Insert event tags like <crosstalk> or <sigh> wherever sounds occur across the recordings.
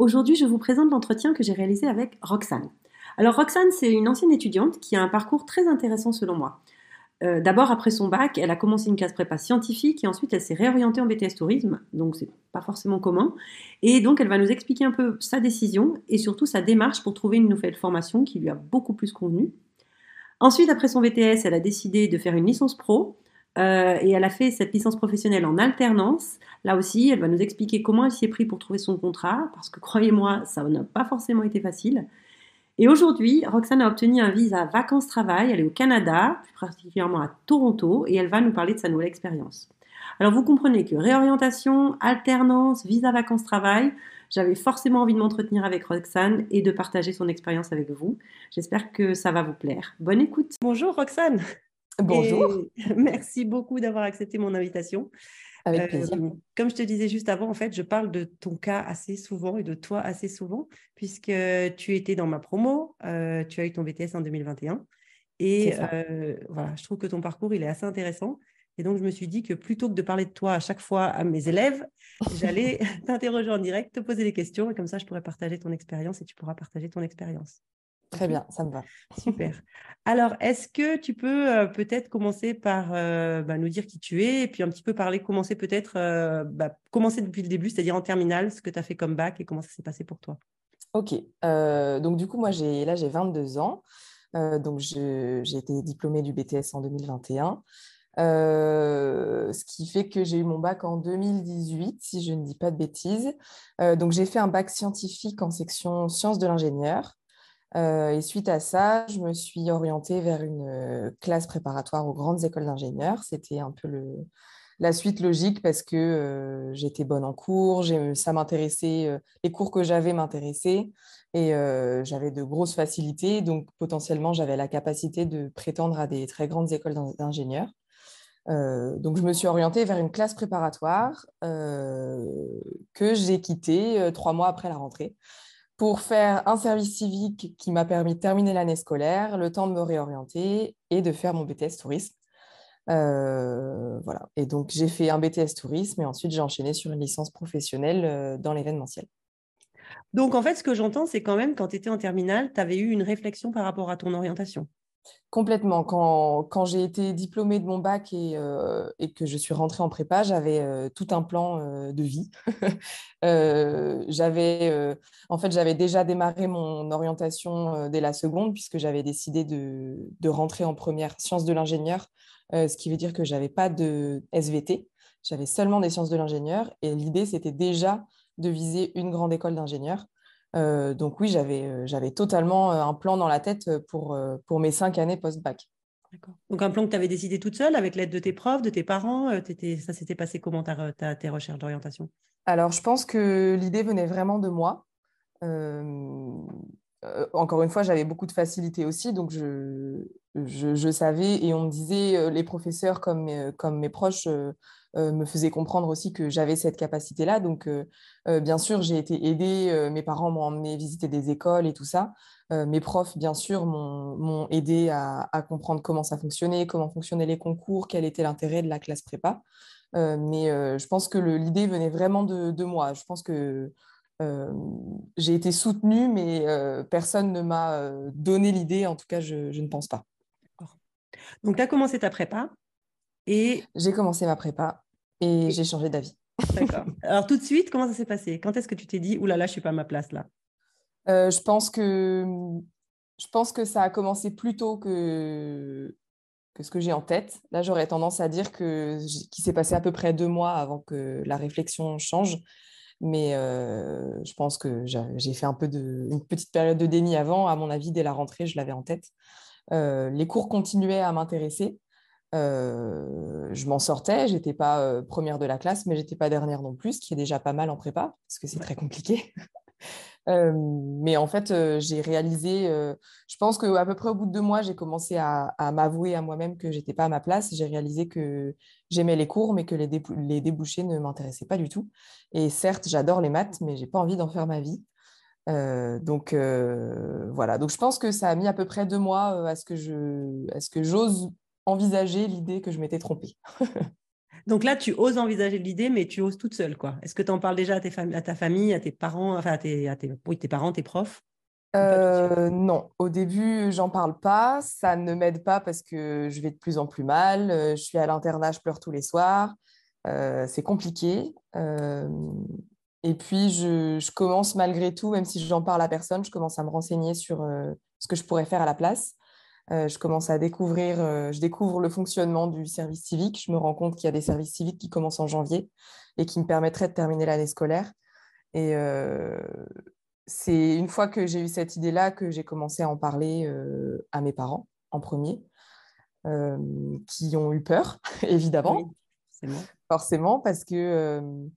Aujourd'hui, je vous présente l'entretien que j'ai réalisé avec Roxane. Alors Roxane, c'est une ancienne étudiante qui a un parcours très intéressant selon moi. Euh, d'abord, après son bac, elle a commencé une classe prépa scientifique et ensuite elle s'est réorientée en BTS tourisme, donc c'est pas forcément commun. Et donc elle va nous expliquer un peu sa décision et surtout sa démarche pour trouver une nouvelle formation qui lui a beaucoup plus convenu. Ensuite, après son BTS, elle a décidé de faire une licence pro euh, et elle a fait cette licence professionnelle en alternance. Là aussi, elle va nous expliquer comment elle s'y est pris pour trouver son contrat, parce que croyez-moi, ça n'a pas forcément été facile. Et aujourd'hui, Roxane a obtenu un visa vacances-travail. Elle est au Canada, plus particulièrement à Toronto, et elle va nous parler de sa nouvelle expérience. Alors vous comprenez que réorientation, alternance, visa vacances-travail, j'avais forcément envie de m'entretenir avec Roxane et de partager son expérience avec vous. J'espère que ça va vous plaire. Bonne écoute. Bonjour Roxane. Bonjour. <laughs> merci beaucoup d'avoir accepté mon invitation. Avec plaisir. Euh, comme je te disais juste avant, en fait, je parle de ton cas assez souvent et de toi assez souvent, puisque tu étais dans ma promo, euh, tu as eu ton BTS en 2021. Et euh, voilà, je trouve que ton parcours, il est assez intéressant. Et donc, je me suis dit que plutôt que de parler de toi à chaque fois à mes élèves, <laughs> j'allais <laughs> t'interroger en direct, te poser des questions, et comme ça, je pourrais partager ton expérience et tu pourras partager ton expérience. Très bien, ça me va. <laughs> Super. Alors, est-ce que tu peux euh, peut-être commencer par euh, bah, nous dire qui tu es et puis un petit peu parler, commencer peut-être, euh, bah, commencer depuis le début, c'est-à-dire en terminale, ce que tu as fait comme bac et comment ça s'est passé pour toi? Ok. donc, du coup, moi, là, j'ai 22 ans. donc, j'ai été diplômée du BTS en 2021. ce qui fait que j'ai eu mon bac en 2018, si je ne dis pas de bêtises. donc, j'ai fait un bac scientifique en section sciences de l'ingénieur. Euh, et suite à ça, je me suis orientée vers une euh, classe préparatoire aux grandes écoles d'ingénieurs. C'était un peu la suite logique parce que euh, j'étais bonne en cours, ça m'intéressait, les cours que j'avais m'intéressaient et j'avais de grosses facilités. Donc potentiellement, j'avais la capacité de prétendre à des très grandes écoles d'ingénieurs. donc, je me suis orientée vers une classe préparatoire que j'ai quittée trois mois après la rentrée pour faire un service civique qui m'a permis de terminer l'année scolaire, le temps de me réorienter et de faire mon BTS tourisme. Euh, voilà. Et donc, j'ai fait un BTS tourisme et ensuite, j'ai enchaîné sur une licence professionnelle euh, dans l'événementiel. Donc, en fait, ce que j'entends, c'est quand même, quand tu étais en terminale, tu avais eu une réflexion par rapport à ton orientation. Complètement. Quand, j'ai été diplômée de mon bac et, euh, que je suis rentrée en prépa, j'avais euh, tout un plan euh, de vie. <laughs> j'avais, en fait, j'avais déjà démarré mon orientation dès la seconde puisque j'avais décidé de, de, rentrer en première sciences de l'ingénieur, ce qui veut dire que j'avais pas de SVT. J'avais seulement des sciences de l'ingénieur et l'idée, c'était déjà de viser une grande école d'ingénieur. Euh, donc oui, j'avais, j'avais totalement un plan dans la tête pour, pour mes cinq années post-bac. D'accord. Donc un plan que tu avais décidé toute seule avec l'aide de tes profs, de tes parents. ça s'était passé comment ta, tes recherches d'orientation? Alors je pense que l'idée venait vraiment de moi. Encore une fois, j'avais beaucoup de facilité aussi, donc je, je, savais et on me disait, les professeurs comme, comme mes proches euh, me faisait comprendre aussi que j'avais cette capacité-là. Donc, euh, euh, bien sûr, j'ai été aidée. mes parents m'ont emmené visiter des écoles et tout ça. mes profs, bien sûr, m'ont aidé à, comprendre comment ça fonctionnait, comment fonctionnaient les concours, quel était l'intérêt de la classe prépa. mais je pense que l'idée venait vraiment de, moi. Je pense que j'ai été soutenue, mais personne ne m'a donné l'idée. En tout cas, je, je ne pense pas. Donc, tu as commencé ta prépa. Et j'ai commencé ma prépa et, j'ai changé d'avis. D'accord. <laughs> Alors tout de suite, comment ça s'est passé? Quand est-ce que tu t'es dit, oulala, là là, je suis pas à ma place là? Euh, Je pense que je pense que ça a commencé plus tôt que que ce que j'ai en tête. Là, j'aurais tendance à dire qu'il s'est passé à peu près deux mois avant que la réflexion change. Mais euh, je pense que j'ai fait un peu de, une petite période de déni avant. À mon avis, dès la rentrée, je l'avais en tête. Euh, les cours continuaient à m'intéresser. je m'en sortais, j'étais pas première de la classe, mais j'étais pas dernière non plus, ce qui est déjà pas mal en prépa, parce que c'est très compliqué. Mais en fait, j'ai réalisé, je pense qu'à peu près au bout de deux mois, j'ai commencé à, m'avouer à moi-même que j'étais pas à ma place. J'ai réalisé que j'aimais les cours, mais que les, débouchés ne m'intéressaient pas du tout. Et certes, j'adore les maths, mais j'ai pas envie d'en faire ma vie. donc voilà, donc je pense que ça a mis à peu près deux mois à ce que j'ose envisager l'idée que je m'étais trompée. <laughs> Donc là, tu oses envisager l'idée, mais tu oses toute seule, quoi. Est-ce que tu en parles déjà à, tes à, ta famille, à tes parents, enfin à tes, à tes, oui, tes parents, tes profs euh, non, au début, j'en parle pas. Ça ne m'aide pas parce que je vais de plus en plus mal. Euh, je suis à l'internat, je pleure tous les soirs. Euh, c'est compliqué. et puis, je, je, commence malgré tout, même si j'en parle à personne, je commence à me renseigner sur ce que je pourrais faire à la place. Euh, je commence à découvrir, euh, je découvre le fonctionnement du service civique. Je me rends compte qu'il y a des services civiques qui commencent en janvier et qui me permettraient de terminer l'année scolaire. Et euh, c'est une fois que j'ai eu cette idée-là que j'ai commencé à en parler à mes parents en premier, qui ont eu peur, <laughs> évidemment. Forcément, parce que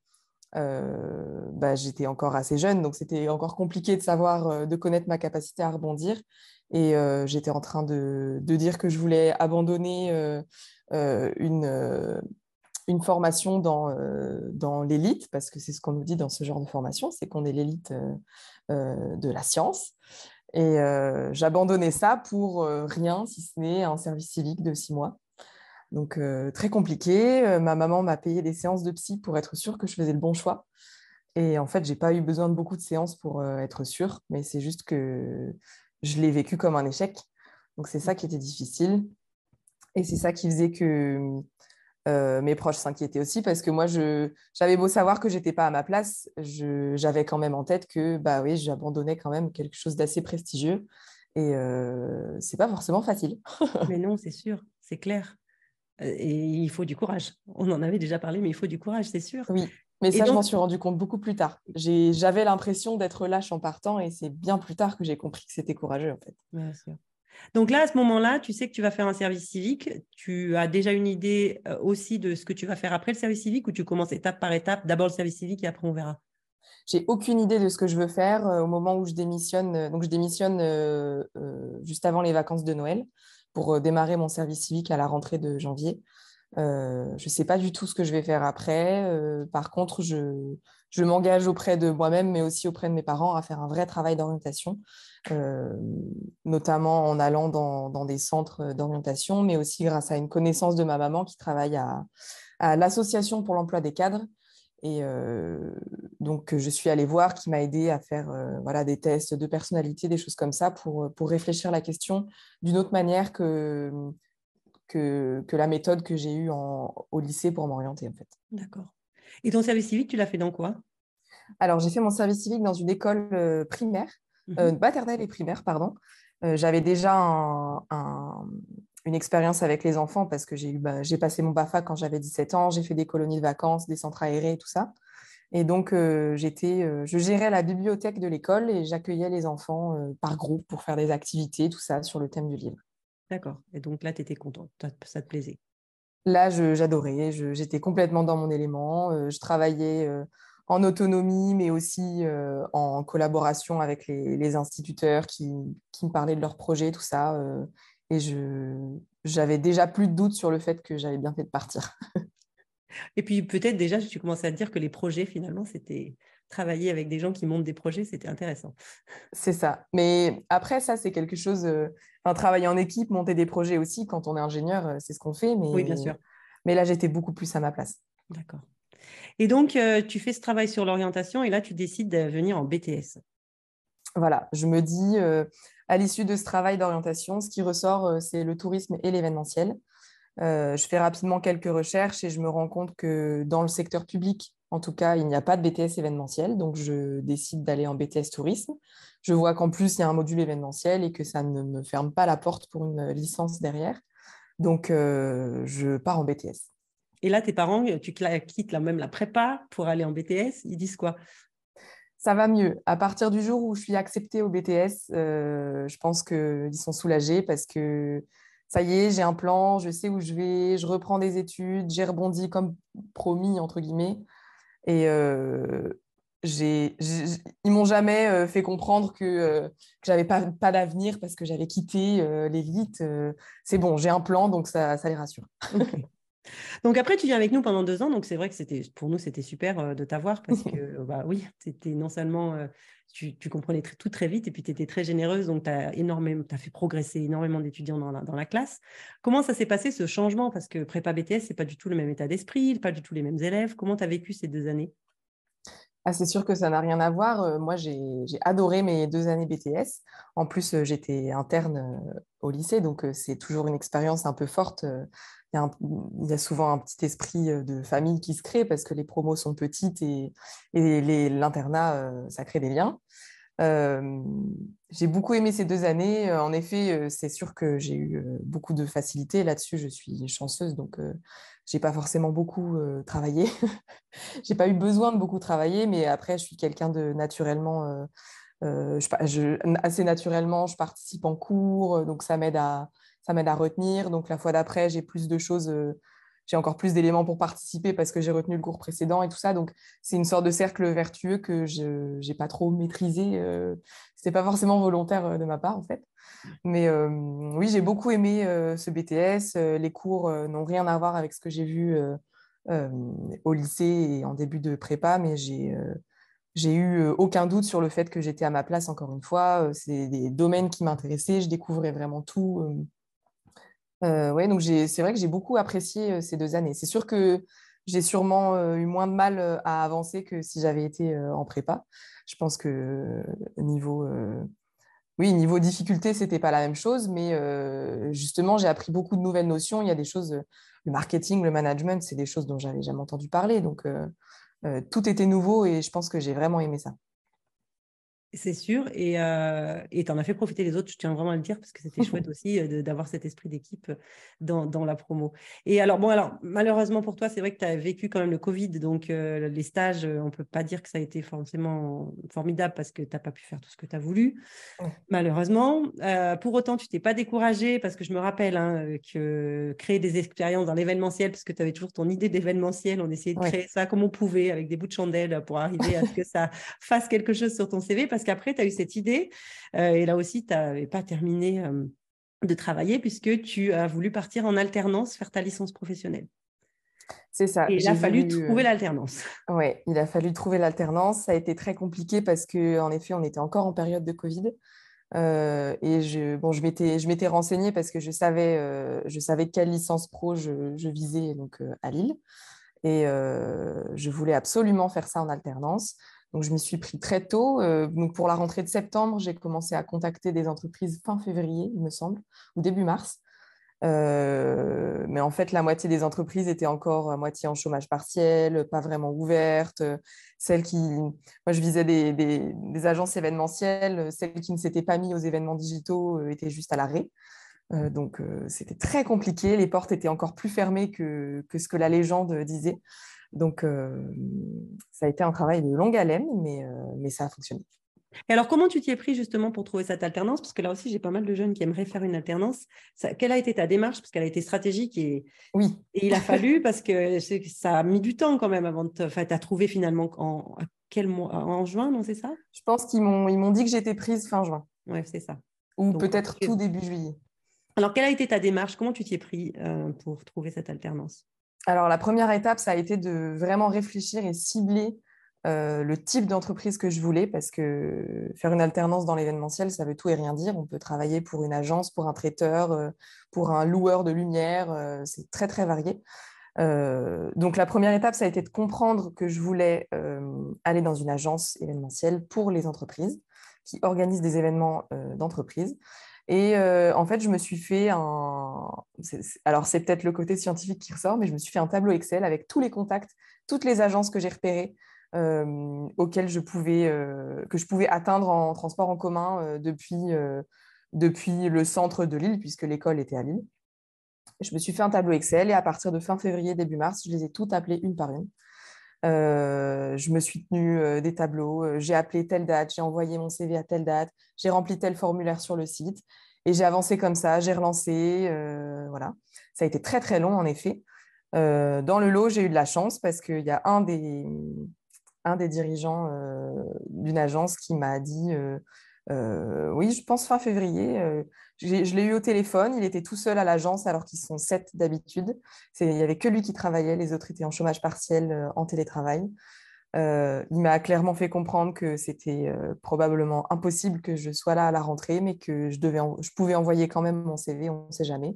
bah, j'étais encore assez jeune, donc c'était encore compliqué de savoir, de connaître ma capacité à rebondir. Et euh, j'étais en train de, dire que je voulais abandonner euh, euh, une, une, formation dans, dans l'élite, parce que c'est ce qu'on nous dit dans ce genre de formation, c'est qu'on est l'élite de la science. Et j'abandonnais ça pour rien, si ce n'est un service civique de six mois. Donc, très compliqué. ma maman m'a payé des séances de psy pour être sûre que je faisais le bon choix. Et en fait, j'ai pas eu besoin de beaucoup de séances pour être sûre, mais c'est juste que je l'ai vécu comme un échec. Donc c'est ça qui était difficile. Et c'est ça qui faisait que euh, mes proches s'inquiétaient aussi parce que moi, j'avais beau savoir que j'étais pas à ma place, j'avais quand même en tête que bah oui, j'abandonnais quand même quelque chose d'assez prestigieux. Et euh, c'est pas forcément facile. <laughs> mais non, c'est sûr, c'est clair. Et il faut du courage. On en avait déjà parlé, mais il faut du courage, c'est sûr. Oui. Mais ça, je m'en suis rendu compte beaucoup plus tard. J'avais l'impression d'être lâche en partant et c'est bien plus tard que j'ai compris que c'était courageux en fait. Donc là, à ce moment-là, tu sais que tu vas faire un service civique. Tu as déjà une idée euh, aussi de ce que tu vas faire après le service civique ou tu commences étape par étape, d'abord le service civique et après on verra J'ai aucune idée de ce que je veux faire euh, au moment où je démissionne. Euh, donc je démissionne juste avant les vacances de Noël pour démarrer mon service civique à la rentrée de janvier. Euh, je ne sais pas du tout ce que je vais faire après. Euh, par contre, je, m'engage auprès de moi-même, mais aussi auprès de mes parents, à faire un vrai travail d'orientation, euh, notamment en allant dans, des centres d'orientation, mais aussi grâce à une connaissance de ma maman qui travaille à, à l'Association pour l'emploi des cadres. Et donc, je suis allée voir, qui m'a aidé à faire voilà, des tests de personnalité, des choses comme ça, pour, pour réfléchir la question d'une autre manière que que, la méthode que j'ai eue au lycée pour m'orienter, en fait. D'accord. Et ton service civique, tu l'as fait dans quoi? Alors, j'ai fait mon service civique dans une école euh, primaire, euh, mhm. maternelle et primaire, pardon. Euh, j'avais déjà une expérience avec les enfants parce que j'ai bah, passé mon BAFA quand j'avais 17 ans, j'ai fait des colonies de vacances, des centres aérés, tout ça. Et donc, j'étais, je gérais la bibliothèque de l'école et j'accueillais les enfants par groupe pour faire des activités, tout ça, sur le thème du livre. D'accord. Et donc là, tu étais contente, ça te plaisait? Là, j'adorais, j'étais complètement dans mon élément. Euh, je travaillais euh, en autonomie, mais aussi euh, en collaboration avec les, instituteurs qui, me parlaient de leurs projets, tout ça. et j'avais déjà plus de doutes sur le fait que j'avais bien fait de partir. et puis peut-être déjà, tu commençais à te dire que les projets, finalement, c'était travailler avec des gens qui montent des projets, c'était intéressant. C'est ça. Mais après, ça, c'est quelque chose. Euh, enfin, travailler en équipe, monter des projets aussi, quand on est ingénieur, euh, c'est ce qu'on fait. Mais... Oui, bien sûr. Mais là, j'étais beaucoup plus à ma place. D'accord. Et donc, euh, tu fais ce travail sur l'orientation et là, tu décides de venir en BTS. Voilà, je me dis, à l'issue de ce travail d'orientation, ce qui ressort, c'est le tourisme et l'événementiel. je fais rapidement quelques recherches et je me rends compte que dans le secteur public, en tout cas, il n'y a pas de BTS événementiel, donc je décide d'aller en BTS tourisme. Je vois qu'en plus, il y a un module événementiel et que ça ne me ferme pas la porte pour une licence derrière. Donc, euh, je pars en BTS. Et là, tes parents, tu quittes là même la prépa pour aller en BTS, ils disent quoi? Ça va mieux. À partir du jour où je suis acceptée au BTS, euh, je pense qu'ils sont soulagés parce que ça y est, j'ai un plan, je sais où je vais, je reprends des études, j'ai rebondi comme promis, entre guillemets. Et euh, ils m'ont jamais euh, fait comprendre que, euh, que j'avais pas, pas d'avenir parce que j'avais quitté l'élite. c'est bon, j'ai un plan, donc ça, ça les rassure. <laughs> Donc après, tu viens avec nous pendant deux ans, donc c'est vrai que c'était pour nous c'était super de t'avoir parce que <laughs> bah oui, c'était non seulement tu, comprenais tout très vite et puis tu étais très généreuse, donc tu as énormément, as fait progresser énormément d'étudiants dans la, dans la, classe. Comment ça s'est passé ce changement? Parce que prépa BTS, c'est pas du tout le même état d'esprit, pas du tout les mêmes élèves. Comment tu as vécu ces deux années? Ah, c'est sûr que ça n'a rien à voir. Moi, j'ai adoré mes deux années BTS. En plus, j'étais interne au lycée, donc c'est toujours une expérience un peu forte il y, a souvent un petit esprit euh, de famille qui se crée parce que les promos sont petites et, l'internat, euh, ça crée des liens. Euh, j'ai beaucoup aimé ces deux années. En effet, c'est sûr que j'ai eu beaucoup de facilité là-dessus. Je suis chanceuse, donc j'ai pas forcément beaucoup travaillé. <laughs> j'ai pas eu besoin de beaucoup travailler, mais après, je suis quelqu'un de naturellement, assez naturellement, je participe en cours, donc ça m'aide à, ça m'aide à retenir. Donc la fois d'après, j'ai plus de choses, euh, j'ai encore plus d'éléments pour participer parce que j'ai retenu le cours précédent et tout ça. Donc c'est une sorte de cercle vertueux que je n'ai pas trop maîtrisé. Euh, Ce n'était pas forcément volontaire euh, de ma part en fait. Mais oui, j'ai beaucoup aimé ce BTS. les cours n'ont rien à voir avec ce que j'ai vu au lycée et en début de prépa, mais j'ai eu aucun doute sur le fait que j'étais à ma place, encore une fois. C'est des domaines qui m'intéressaient, je découvrais vraiment tout. Euh, ouais, donc c'est vrai que j'ai beaucoup apprécié euh, ces deux années. C'est sûr que j'ai sûrement euh, eu moins de mal à avancer que si j'avais été en prépa. Je pense que niveau, oui, niveau difficulté, c'était pas la même chose, mais justement, j'ai appris beaucoup de nouvelles notions. Il y a des choses, le marketing, le management, c'est des choses dont j'avais jamais entendu parler. Donc, tout était nouveau et je pense que j'ai vraiment aimé ça. C'est sûr, et euh, tu en as fait profiter les autres, je tiens vraiment à le dire, parce que c'était chouette <laughs> aussi euh, d'avoir cet esprit d'équipe euh, dans, dans, la promo. Et alors, bon, alors, malheureusement pour toi, c'est vrai que tu as vécu quand même le Covid, donc les stages, on ne peut pas dire que ça a été forcément formidable parce que tu n'as pas pu faire tout ce que tu as voulu, malheureusement. pour autant, tu t'es pas découragé, parce que je me rappelle hein, que créer des expériences dans l'événementiel, parce que tu avais toujours ton idée d'événementiel, on essayait de créer ça comme on pouvait, avec des bouts de chandelle pour arriver à ce que ça fasse quelque chose sur ton CV, parce qu'après, tu as eu cette idée, euh, et là aussi, tu n'avais pas terminé euh, de travailler puisque tu as voulu partir en alternance, faire ta licence professionnelle. C'est ça. Et il a fallu trouver euh, l'alternance. Oui, il a fallu trouver l'alternance. Ça a été très compliqué parce qu'en effet, on était encore en période de Covid. et je, bon, je m'étais, je m'étais renseignée parce que je savais, je savais quelle licence pro je, je visais donc, à Lille. Et je voulais absolument faire ça en alternance. Donc, je m'y suis pris très tôt. Euh, donc, pour la rentrée de septembre, j'ai commencé à contacter des entreprises fin février, il me semble, ou début mars. Euh, mais en fait, la moitié des entreprises étaient encore à moitié en chômage partiel, pas vraiment ouvertes. Celles qui, moi, je visais des, agences événementielles. Celles qui ne s'étaient pas mis aux événements digitaux euh, étaient juste à l'arrêt. donc, c'était très compliqué. Les portes étaient encore plus fermées que, que ce que la légende disait. Donc, euh, ça a été un travail de longue haleine, mais, euh, mais ça a fonctionné. Et alors, comment tu t'y es pris justement pour trouver cette alternance? Parce que là aussi, j'ai pas mal de jeunes qui aimeraient faire une alternance. quelle a été ta démarche? Parce qu'elle a été stratégique et, oui. et il a fallu, <laughs> parce que ça a mis du temps quand même avant de te. Enfin, tu as trouvé finalement en quel mois? En juin, non, c'est ça? Je pense qu'ils m'ont, ils m'ont dit que j'étais prise fin juin. Oui, c'est ça. Ou peut-être tout début juillet. Alors, quelle a été ta démarche? Comment tu t'y es pris euh, pour trouver cette alternance? Alors, la première étape, ça a été de vraiment réfléchir et cibler euh, le type d'entreprise que je voulais, parce que faire une alternance dans l'événementiel, ça veut tout et rien dire. On peut travailler pour une agence, pour un traiteur, euh, pour un loueur de lumière, euh, c'est très, très varié. donc, la première étape, ça a été de comprendre que je voulais aller dans une agence événementielle pour les entreprises qui organisent des événements d'entreprise. Et euh, en fait, je me suis fait un. Alors, c'est peut-être le côté scientifique qui ressort, mais je me suis fait un tableau Excel avec tous les contacts, toutes les agences que j'ai repérées, euh, auxquelles je pouvais, euh, que je pouvais atteindre en transport en commun depuis, depuis le centre de Lille, puisque l'école était à Lille. Je me suis fait un tableau Excel et à partir de fin février, début mars, je les ai toutes appelées une par une. Je me suis tenue des tableaux, j'ai appelé telle date, j'ai envoyé mon CV à telle date, j'ai rempli tel formulaire sur le site. Et j'ai avancé comme ça, j'ai relancé, voilà. Ça a été très très long en effet. dans le lot, j'ai eu de la chance parce qu'il y a un des, un des dirigeants d'une agence qui m'a dit oui, je pense fin février. Je l'ai eu au téléphone. Il était tout seul à l'agence alors qu'ils sont sept d'habitude. Il n'y avait que lui qui travaillait. Les autres étaient en chômage partiel en télétravail. il m'a clairement fait comprendre que c'était probablement impossible que je sois là à la rentrée, mais que je, devais je pouvais envoyer quand même mon CV, on ne sait jamais.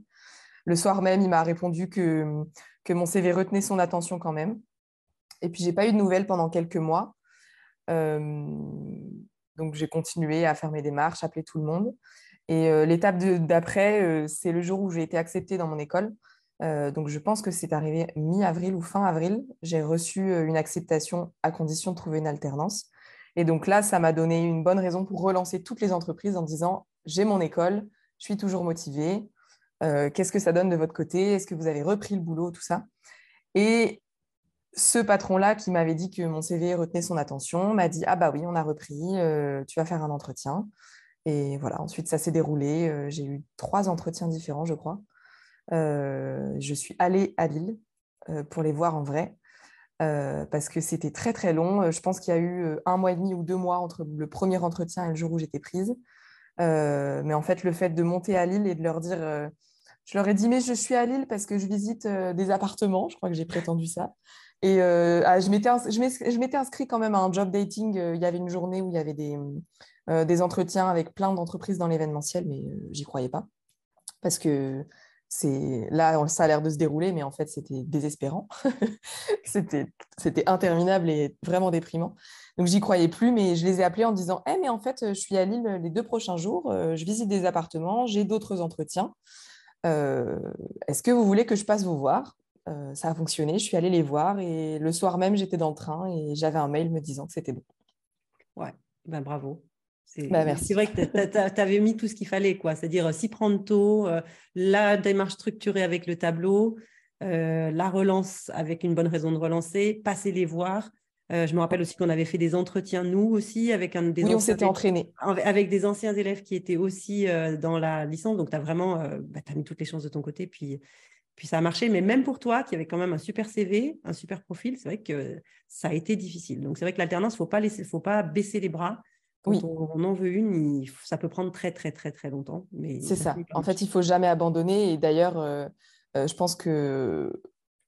Le soir même, il m'a répondu que, que mon CV retenait son attention quand même. Et puis, j'ai pas eu de nouvelles pendant quelques mois. Donc, j'ai continué à faire mes démarches, appeler tout le monde. Et euh, l'étape d'après, euh, c'est le jour où j'ai été acceptée dans mon école. Euh, donc, je pense que c'est arrivé mi-avril ou fin avril. J'ai reçu une acceptation à condition de trouver une alternance. Et donc là, ça m'a donné une bonne raison pour relancer toutes les entreprises en disant j'ai mon école, je suis toujours motivée. Qu'est-ce que ça donne de votre côté? Est-ce que vous avez repris le boulot? Tout ça. Et ce patron-là qui m'avait dit que mon CV retenait son attention m'a dit Ah bah oui, on a repris, tu vas faire un entretien. Et voilà, ensuite ça s'est déroulé. Euh, j'ai eu trois entretiens différents, je crois. Euh, je suis allée à Lille pour les voir en vrai. parce que c'était très très long. Je pense qu'il y a eu un mois et demi ou deux mois entre le premier entretien et le jour où j'étais prise. mais en fait, le fait de monter à Lille et de leur dire, je leur ai dit, mais je suis à Lille parce que je visite des appartements. Je crois que j'ai prétendu ça. Et euh, ah, je m'étais inscrit quand même à un job dating. Euh, il y avait une journée où il y avait des, euh, entretiens avec plein d'entreprises dans l'événementiel, mais j'y croyais pas. Parce que c'est là, ça a l'air de se dérouler, mais en fait, c'était désespérant. <laughs> c'était interminable et vraiment déprimant. Donc, j'y croyais plus, mais je les ai appelés en disant Eh, mais en fait, je suis à Lille les deux prochains jours, je visite des appartements, j'ai d'autres entretiens. Est-ce que vous voulez que je passe vous voir? Euh, ça a fonctionné. Je suis allée les voir et le soir même, j'étais dans le train et j'avais un mail me disant que c'était bon. Ouais, ben bravo. C'est bah, vrai que tu avais mis tout ce qu'il fallait, quoi. C'est-à-dire s'y prendre tôt, euh, la démarche structurée avec le tableau, euh, la relance avec une bonne raison de relancer, passer les voir. je me rappelle aussi qu'on avait fait des entretiens, nous aussi, avec un des oui, on s'était entraînés. Avec des anciens élèves qui étaient aussi dans la licence. Donc, tu as vraiment bah, as mis toutes les chances de ton côté. Puis, puis ça a marché, mais même pour toi, qui avait quand même un super CV, un super profil, c'est vrai que ça a été difficile. Donc c'est vrai que l'alternance, il faut pas laisser, faut pas baisser les bras. Quand oui. on, en veut une, ça peut prendre très très très très longtemps. Mais c'est ça. En fait, il faut jamais abandonner. Et d'ailleurs, euh, euh, je pense que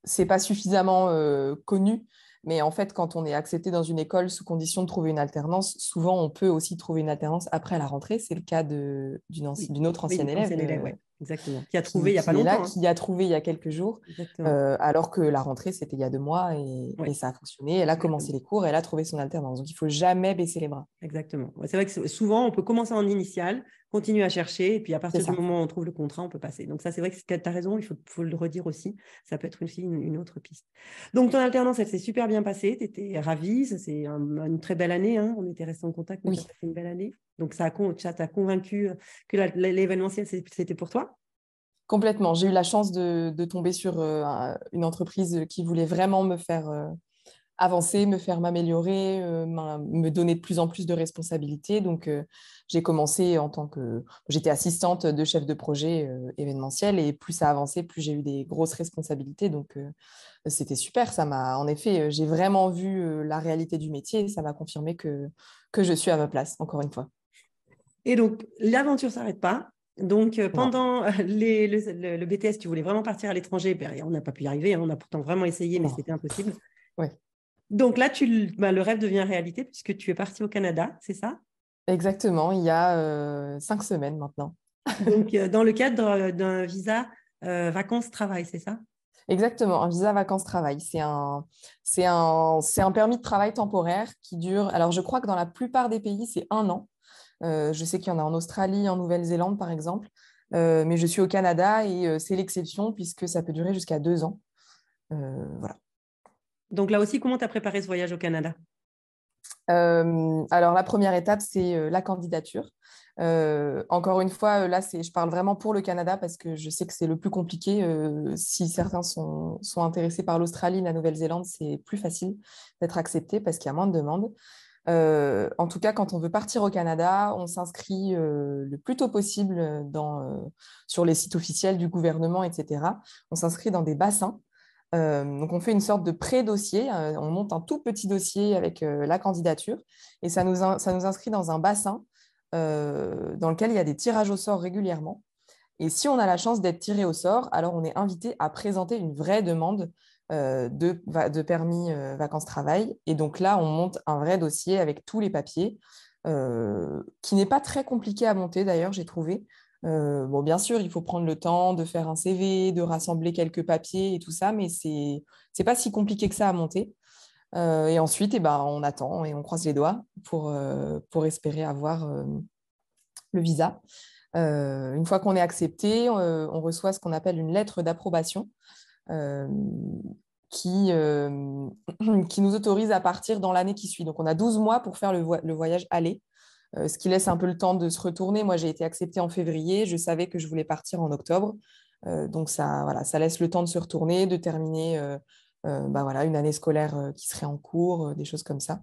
c'est pas suffisamment euh, connu. Mais en fait, quand on est accepté dans une école sous condition de trouver une alternance, souvent on peut aussi trouver une alternance après la rentrée. C'est le cas d'une autre ancienne élève. Exactement. Qui a trouvé il n'y a pas longtemps. Là, hein. Qui a trouvé il y a quelques jours, euh, alors que la rentrée, c'était il y a deux mois et, ça a fonctionné. Elle a commencé les cours, elle a trouvé son alternance. Donc, il ne faut jamais baisser les bras. Exactement. C'est vrai que souvent, on peut commencer en initial, continuer à chercher, et puis à partir du moment où on trouve le contrat, on peut passer. Donc, ça, c'est vrai que tu as raison, il faut, faut, le redire aussi. Ça peut être aussi une, autre piste. Donc, ton alternance, elle s'est super bien passée. Tu étais ravie. C'est une très belle année. Hein. On était restés en contact. Oui. Ça une belle année. Donc, ça t'a convaincu que l'événementiel, c'était pour toi? Complètement. J'ai eu la chance de, tomber sur euh, une entreprise qui voulait vraiment me faire euh, avancer, me faire m'améliorer, euh, me donner de plus en plus de responsabilités. Donc, j'ai commencé en tant que... J'étais assistante de chef de projet événementiel et plus ça avançait, plus j'ai eu des grosses responsabilités. Donc, c'était super. Ça m'a, en effet, j'ai vraiment vu la réalité du métier et ça m'a confirmé que, que je suis à ma place, encore une fois. Et donc, l'aventure ne s'arrête pas. Donc, euh, pendant le, BTS, tu voulais vraiment partir à l'étranger. Ben, on n'a pas pu y arriver. Hein. On a pourtant vraiment essayé, mais c'était impossible. Ouais. Donc là, tu, bah, le rêve devient réalité puisque tu es parti au Canada, c'est ça? Exactement, il y a euh, cinq semaines maintenant. Donc, euh, dans le cadre d'un visa vacances-travail, c'est ça? Exactement, un visa vacances-travail. C'est un, c'est, un, c'est un permis de travail temporaire qui dure. Alors, je crois que dans la plupart des pays, c'est un an. Euh, je sais qu'il y en a en Australie, en Nouvelle-Zélande, par exemple. Euh, mais je suis au Canada et euh, c'est l'exception puisque ça peut durer jusqu'à deux ans. voilà. Donc là aussi, comment tu as préparé ce voyage au Canada? Alors, la première étape, c'est la candidature. encore une fois, là, je parle vraiment pour le Canada parce que je sais que c'est le plus compliqué. si certains sont, intéressés par l'Australie, la Nouvelle-Zélande, c'est plus facile d'être accepté parce qu'il y a moins de demandes. en tout cas, quand on veut partir au Canada, on s'inscrit le plus tôt possible sur les sites officiels du gouvernement, etc. On s'inscrit dans des bassins. Donc, on fait une sorte de pré-dossier. on monte un tout petit dossier avec la candidature et ça nous, inscrit dans un bassin dans lequel il y a des tirages au sort régulièrement. Et si on a la chance d'être tiré au sort, alors on est invité à présenter une vraie demande de, permis vacances-travail. Et donc là, on monte un vrai dossier avec tous les papiers, qui n'est pas très compliqué à monter d'ailleurs, j'ai trouvé. Bon, bien sûr, il faut prendre le temps de faire un CV, de rassembler quelques papiers et tout ça, mais ce n'est pas si compliqué que ça à monter. et ensuite, eh ben, on attend et on croise les doigts pour, pour espérer avoir le visa. Euh, une fois qu'on est accepté, euh, on reçoit ce qu'on appelle une lettre d'approbation euh, qui, <clears throat> qui nous autorise à partir dans l'année qui suit. Donc, on a 12 mois pour faire le, voyage aller, ce qui laisse un peu le temps de se retourner. Moi, j'ai été acceptée en février. Je savais que je voulais partir en octobre. donc, ça, voilà, ça laisse le temps de se retourner, de terminer bah, voilà, une année scolaire qui serait en cours, des choses comme ça.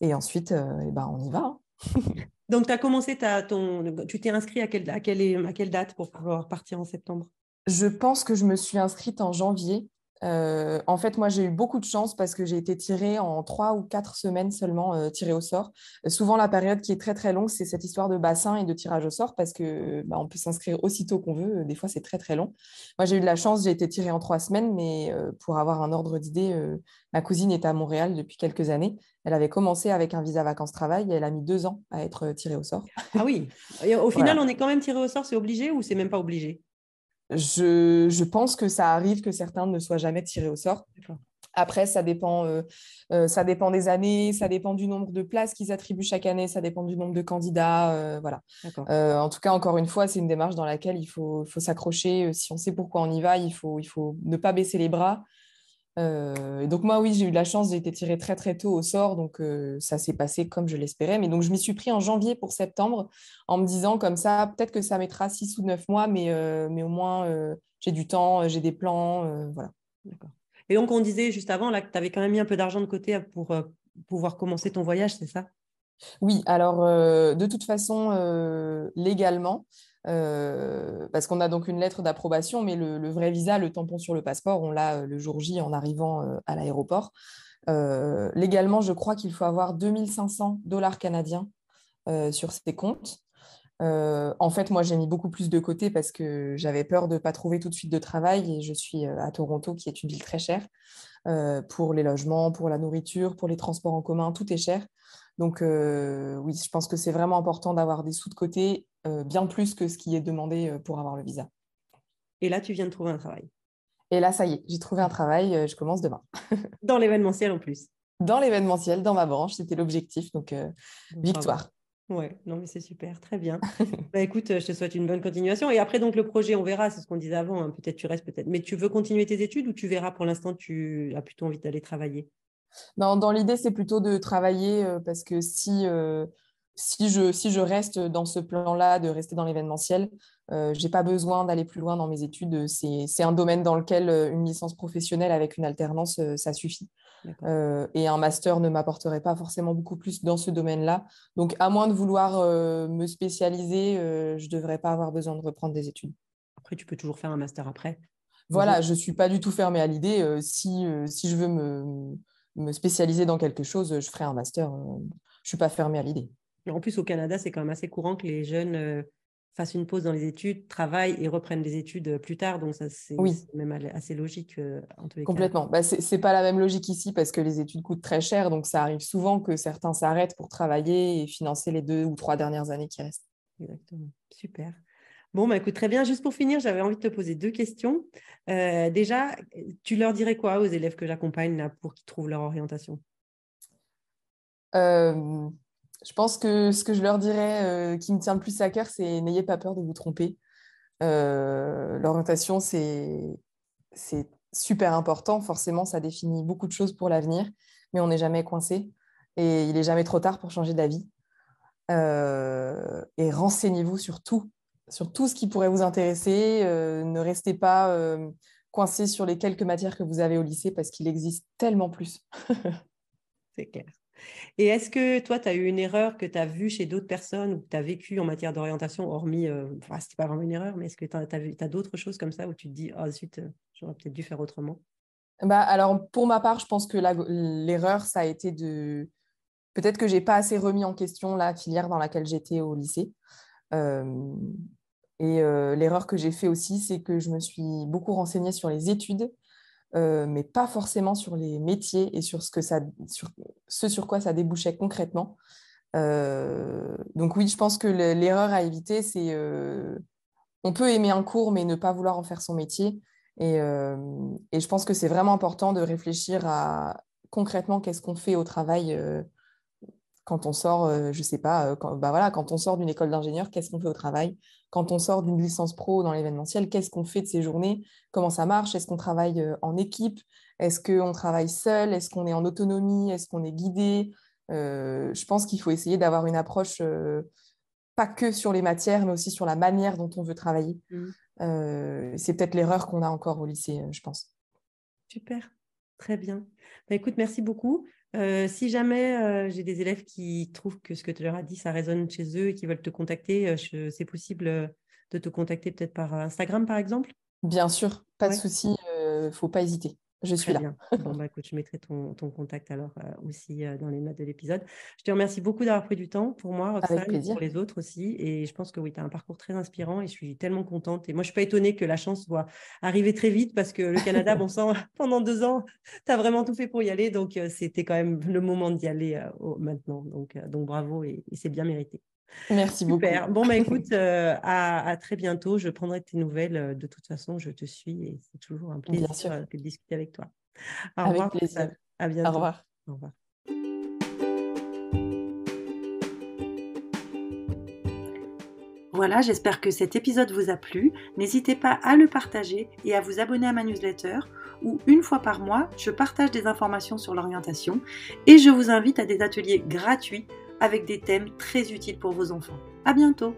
Et ensuite, eh ben, on y va. Hein. <laughs> Donc, tu as commencé ta, ton. Tu t'es inscrit à quelle, à, quelle, à quelle date pour pouvoir partir en septembre? Je pense que je me suis inscrite en janvier. Euh, en fait, moi, j'ai eu beaucoup de chance parce que j'ai été tirée en trois ou quatre semaines seulement, euh, tirée au sort. souvent, la période qui est très très longue, c'est cette histoire de bassin et de tirage au sort parce que bah, on peut s'inscrire aussitôt qu'on veut. Des fois, c'est très très long. Moi, j'ai eu de la chance, j'ai été tirée en trois semaines, mais euh, pour avoir un ordre d'idée, ma cousine est à Montréal depuis quelques années. Elle avait commencé avec un visa vacances-travail et elle a mis deux ans à être tirée au sort. Ah oui. au <laughs> final, on est quand même tiré au sort, c'est obligé ou c'est même pas obligé? Je, pense que ça arrive que certains ne soient jamais tirés au sort. Après, ça dépend, euh, euh, ça dépend des années, ça dépend du nombre de places qu'ils attribuent chaque année, ça dépend du nombre de candidats. Euh, voilà. en tout cas, encore une fois, c'est une démarche dans laquelle il faut, faut s'accrocher. Si on sait pourquoi on y va, il faut, il faut ne pas baisser les bras euh, donc moi, oui, j'ai eu de la chance, j'ai été tirée très très tôt au sort, donc euh, ça s'est passé comme je l'espérais. Mais donc je m'y suis pris en janvier pour septembre, en me disant comme ça, peut-être que ça mettra six ou neuf mois, mais, euh, mais au moins j'ai du temps, j'ai des plans, voilà. D'accord. Et donc on disait juste avant là que tu avais quand même mis un peu d'argent de côté pour pouvoir commencer ton voyage, c'est ça? Oui, alors de toute façon, légalement, euh, parce qu'on a donc une lettre d'approbation, mais le, vrai visa, le tampon sur le passeport, on l'a euh, le jour J en arrivant euh, à l'aéroport. légalement, je crois qu'il faut avoir 2500 dollars canadiens sur ses comptes. en fait, moi, j'ai mis beaucoup plus de côté parce que j'avais peur de ne pas trouver tout de suite de travail et je suis à Toronto, qui est une ville très chère, pour les logements, pour la nourriture, pour les transports en commun, tout est cher. Donc oui, je pense que c'est vraiment important d'avoir des sous de côté euh, bien plus que ce qui est demandé euh, pour avoir le visa. Et là, tu viens de trouver un travail. Et là, ça y est, j'ai trouvé un travail, euh, je commence demain. <laughs> dans l'événementiel en plus. Dans l'événementiel, dans ma branche, c'était l'objectif, donc victoire. Ouais, non mais c'est super, très bien. <laughs> bah, écoute, je te souhaite une bonne continuation. Et après, donc le projet, on verra, c'est ce qu'on disait avant, hein. peut-être tu restes, peut-être. Mais tu veux continuer tes études ou tu verras pour l'instant, tu as plutôt envie d'aller travailler? Non, Dans l'idée, c'est plutôt de travailler parce que si si je, si je reste dans ce plan-là, de rester dans l'événementiel, euh, je n'ai pas besoin d'aller plus loin dans mes études. C'est un domaine dans lequel euh, une licence professionnelle avec une alternance, euh, ça suffit. et un master ne m'apporterait pas forcément beaucoup plus dans ce domaine-là. Donc, à moins de vouloir me spécialiser, je ne devrais pas avoir besoin de reprendre des études. Après, tu peux toujours faire un master après. Voilà, je ne suis pas du tout fermée à l'idée. si, si je veux me, me, spécialiser dans quelque chose, je ferai un master. je ne suis pas fermée à l'idée. En plus, au Canada, c'est quand même assez courant que les jeunes euh, fassent une pause dans les études, travaillent et reprennent des études euh, plus tard. Donc, ça, c'est même assez logique euh, en tous les Complètement. Bah, ce n'est pas la même logique ici parce que les études coûtent très cher. Donc, ça arrive souvent que certains s'arrêtent pour travailler et financer les deux ou trois dernières années qui restent. Exactement. Super. Bon, bah, écoute, très bien. Juste pour finir, j'avais envie de te poser deux questions. déjà, tu leur dirais quoi aux élèves que j'accompagne pour qu'ils trouvent leur orientation? Je pense que ce que je leur dirais euh, qui me tient le plus à cœur, c'est n'ayez pas peur de vous tromper. Euh, l'orientation, c'est super important. Forcément, ça définit beaucoup de choses pour l'avenir, mais on n'est jamais coincé et il n'est jamais trop tard pour changer d'avis. Euh, et renseignez-vous sur tout, sur tout ce qui pourrait vous intéresser. ne restez pas coincé sur les quelques matières que vous avez au lycée parce qu'il existe tellement plus. <laughs> c'est clair. Et est-ce que toi, tu as eu une erreur que tu as vue chez d'autres personnes ou que tu as vécu en matière d'orientation, hormis, euh, enfin, c'était pas vraiment une erreur, mais est-ce que tu as, d'autres choses comme ça où tu te dis, oh zut, euh, j'aurais peut-être dû faire autrement? Bah, Alors, pour ma part, je pense que l'erreur, ça a été de. Peut-être que j'ai pas assez remis en question la filière dans laquelle j'étais au lycée. Et l'erreur que j'ai fait aussi, c'est que je me suis beaucoup renseignée sur les études mais pas forcément sur les métiers et sur ce, que ça, sur, ce sur quoi ça débouchait concrètement. Donc oui, je pense que l'erreur à éviter, c'est euh, on peut aimer un cours, mais ne pas vouloir en faire son métier. Et je pense que c'est vraiment important de réfléchir à concrètement qu'est-ce qu'on fait au travail quand on sort, je ne sais pas, quand, bah voilà, quand on sort d'une école d'ingénieur, qu'est-ce qu'on fait au travail? Quand on sort d'une licence pro dans l'événementiel, qu'est-ce qu'on fait de ces journées? Comment ça marche? Est-ce qu'on travaille euh, en équipe? Est-ce qu'on travaille seul? Est-ce qu'on est en autonomie? Est-ce qu'on est guidé? Euh, Je pense qu'il faut essayer d'avoir une approche euh, pas que sur les matières, mais aussi sur la manière dont on veut travailler. Mmh. c'est peut-être l'erreur qu'on a encore au lycée, je pense. Super, très bien. Bah, écoute, merci beaucoup. Euh, si jamais euh, j'ai des élèves qui trouvent que ce que tu leur as dit, ça résonne chez eux et qui veulent te contacter, euh, c'est possible de te contacter peut-être par Instagram, par exemple? Bien sûr, pas de souci, faut pas hésiter je suis là. Bien. <laughs> Bon, bah, écoute, je mettrai ton, ton contact alors euh, aussi euh, dans les notes de l'épisode. Je te remercie beaucoup d'avoir pris du temps pour moi, Roxane, et pour les autres aussi. Et je pense que oui, tu as un parcours très inspirant et je suis tellement contente. Et moi, je ne suis pas étonnée que la chance soit arriver très vite parce que le Canada, bon sang, <laughs> pendant deux ans, tu as vraiment tout fait pour y aller. Donc, euh, c'était quand même le moment d'y aller maintenant. Donc, donc, bravo et c'est bien mérité. Merci Super. beaucoup. Bon, bah écoute, euh, à, très bientôt. Je prendrai tes nouvelles. Euh, de toute façon, je te suis et c'est toujours un plaisir euh, de discuter avec toi. Au avec plaisir. À bientôt. Au revoir. Au revoir. Voilà, j'espère que cet épisode vous a plu. N'hésitez pas à le partager et à vous abonner à ma newsletter où une fois par mois, je partage des informations sur l'orientation et je vous invite à des ateliers gratuits avec des thèmes très utiles pour vos enfants. À bientôt!